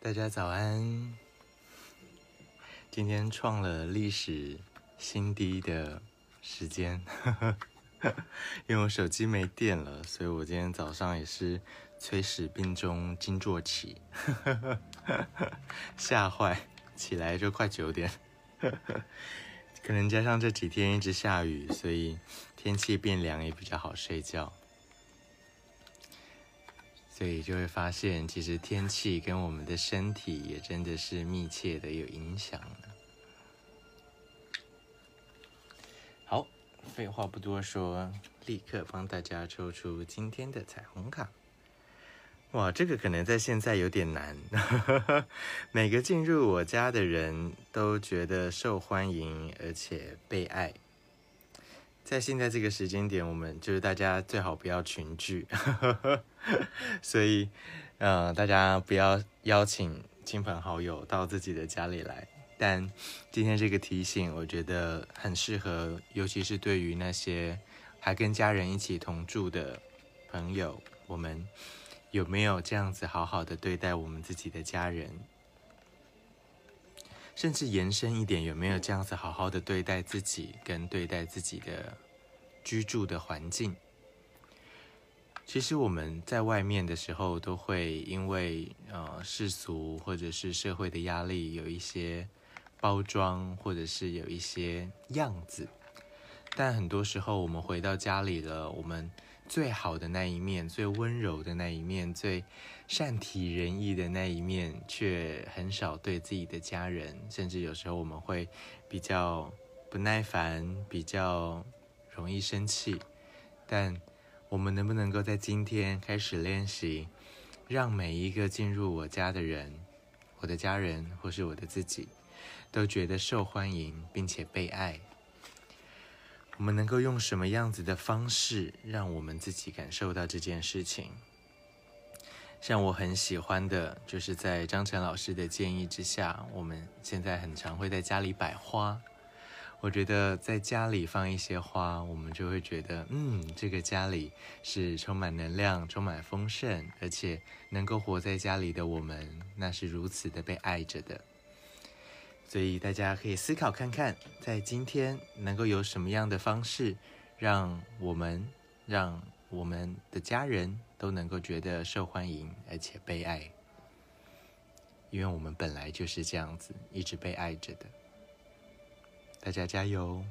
大家早安！今天创了历史新低的时间，因为我手机没电了，所以我今天早上也是催死病中惊坐起，吓坏，起来就快九点，可能加上这几天一直下雨，所以天气变凉也比较好睡觉。所以就会发现，其实天气跟我们的身体也真的是密切的有影响。好，废话不多说，立刻帮大家抽出今天的彩虹卡。哇，这个可能在现在有点难。每个进入我家的人都觉得受欢迎，而且被爱。在现在这个时间点，我们就是大家最好不要群聚，所以，呃，大家不要邀请亲朋好友到自己的家里来。但今天这个提醒，我觉得很适合，尤其是对于那些还跟家人一起同住的朋友，我们有没有这样子好好的对待我们自己的家人？甚至延伸一点，有没有这样子好好的对待自己，跟对待自己的居住的环境？其实我们在外面的时候，都会因为呃世俗或者是社会的压力，有一些包装，或者是有一些样子。但很多时候，我们回到家里了，我们最好的那一面，最温柔的那一面，最善体人意的那一面，却很少对自己的家人，甚至有时候我们会比较不耐烦，比较容易生气。但我们能不能够在今天开始练习，让每一个进入我家的人，我的家人或是我的自己，都觉得受欢迎并且被爱？我们能够用什么样子的方式，让我们自己感受到这件事情？像我很喜欢的，就是在张晨老师的建议之下，我们现在很常会在家里摆花。我觉得在家里放一些花，我们就会觉得，嗯，这个家里是充满能量、充满丰盛，而且能够活在家里的我们，那是如此的被爱着的。所以大家可以思考看看，在今天能够有什么样的方式，让我们、让我们的家人都能够觉得受欢迎而且被爱，因为我们本来就是这样子，一直被爱着的。大家加油！